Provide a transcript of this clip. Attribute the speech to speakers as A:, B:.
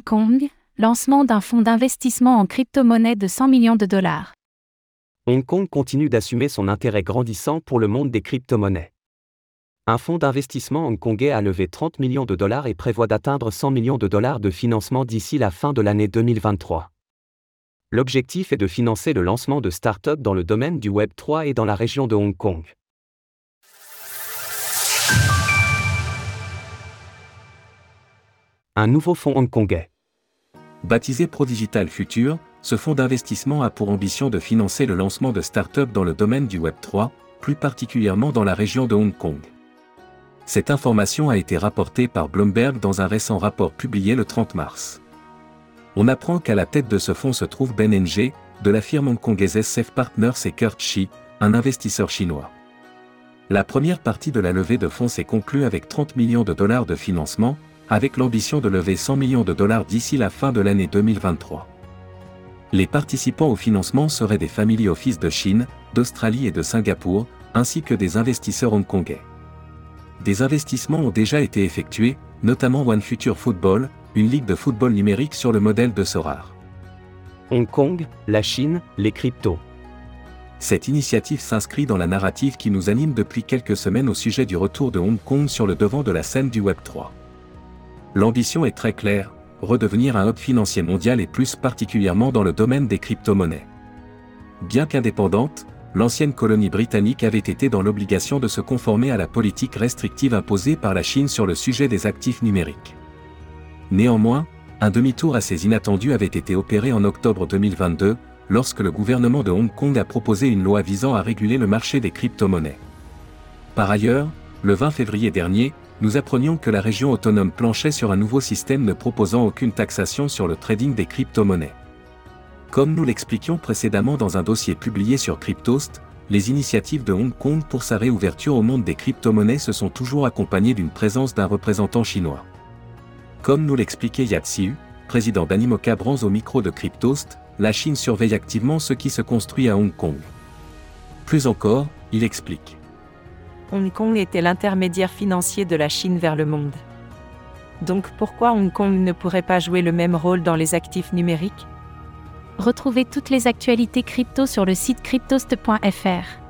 A: Hong Kong, lancement d'un fonds d'investissement en crypto-monnaie de 100 millions de dollars.
B: Hong Kong continue d'assumer son intérêt grandissant pour le monde des crypto-monnaies. Un fonds d'investissement hongkongais a levé 30 millions de dollars et prévoit d'atteindre 100 millions de dollars de financement d'ici la fin de l'année 2023. L'objectif est de financer le lancement de start-up dans le domaine du Web 3 et dans la région de Hong Kong. Un nouveau fonds hongkongais.
C: Baptisé Prodigital Future, ce fonds d'investissement a pour ambition de financer le lancement de start-up dans le domaine du Web 3, plus particulièrement dans la région de Hong Kong. Cette information a été rapportée par Bloomberg dans un récent rapport publié le 30 mars on apprend qu'à la tête de ce fonds se trouve Ben Ng, de la firme hongkongaise SF Partners et Kurt Shi, un investisseur chinois. La première partie de la levée de fonds s'est conclue avec 30 millions de dollars de financement, avec l'ambition de lever 100 millions de dollars d'ici la fin de l'année 2023. Les participants au financement seraient des family office de Chine, d'Australie et de Singapour, ainsi que des investisseurs hongkongais. Des investissements ont déjà été effectués, notamment One Future Football, une ligue de football numérique sur le modèle de Sorar.
B: Hong Kong, la Chine, les cryptos.
C: Cette initiative s'inscrit dans la narrative qui nous anime depuis quelques semaines au sujet du retour de Hong Kong sur le devant de la scène du Web 3. L'ambition est très claire, redevenir un hub financier mondial et plus particulièrement dans le domaine des crypto-monnaies. Bien qu'indépendante, l'ancienne colonie britannique avait été dans l'obligation de se conformer à la politique restrictive imposée par la Chine sur le sujet des actifs numériques. Néanmoins, un demi-tour assez inattendu avait été opéré en octobre 2022, lorsque le gouvernement de Hong Kong a proposé une loi visant à réguler le marché des crypto-monnaies. Par ailleurs, le 20 février dernier, nous apprenions que la région autonome planchait sur un nouveau système ne proposant aucune taxation sur le trading des crypto-monnaies. Comme nous l'expliquions précédemment dans un dossier publié sur Cryptost, les initiatives de Hong Kong pour sa réouverture au monde des crypto-monnaies se sont toujours accompagnées d'une présence d'un représentant chinois. Comme nous l'expliquait Yatsiu, président d'Animoca Brands au micro de Cryptost, la Chine surveille activement ce qui se construit à Hong Kong. Plus encore, il explique.
D: Hong Kong était l'intermédiaire financier de la Chine vers le monde. Donc pourquoi Hong Kong ne pourrait pas jouer le même rôle dans les actifs numériques?
A: Retrouvez toutes les actualités crypto sur le site cryptost.fr.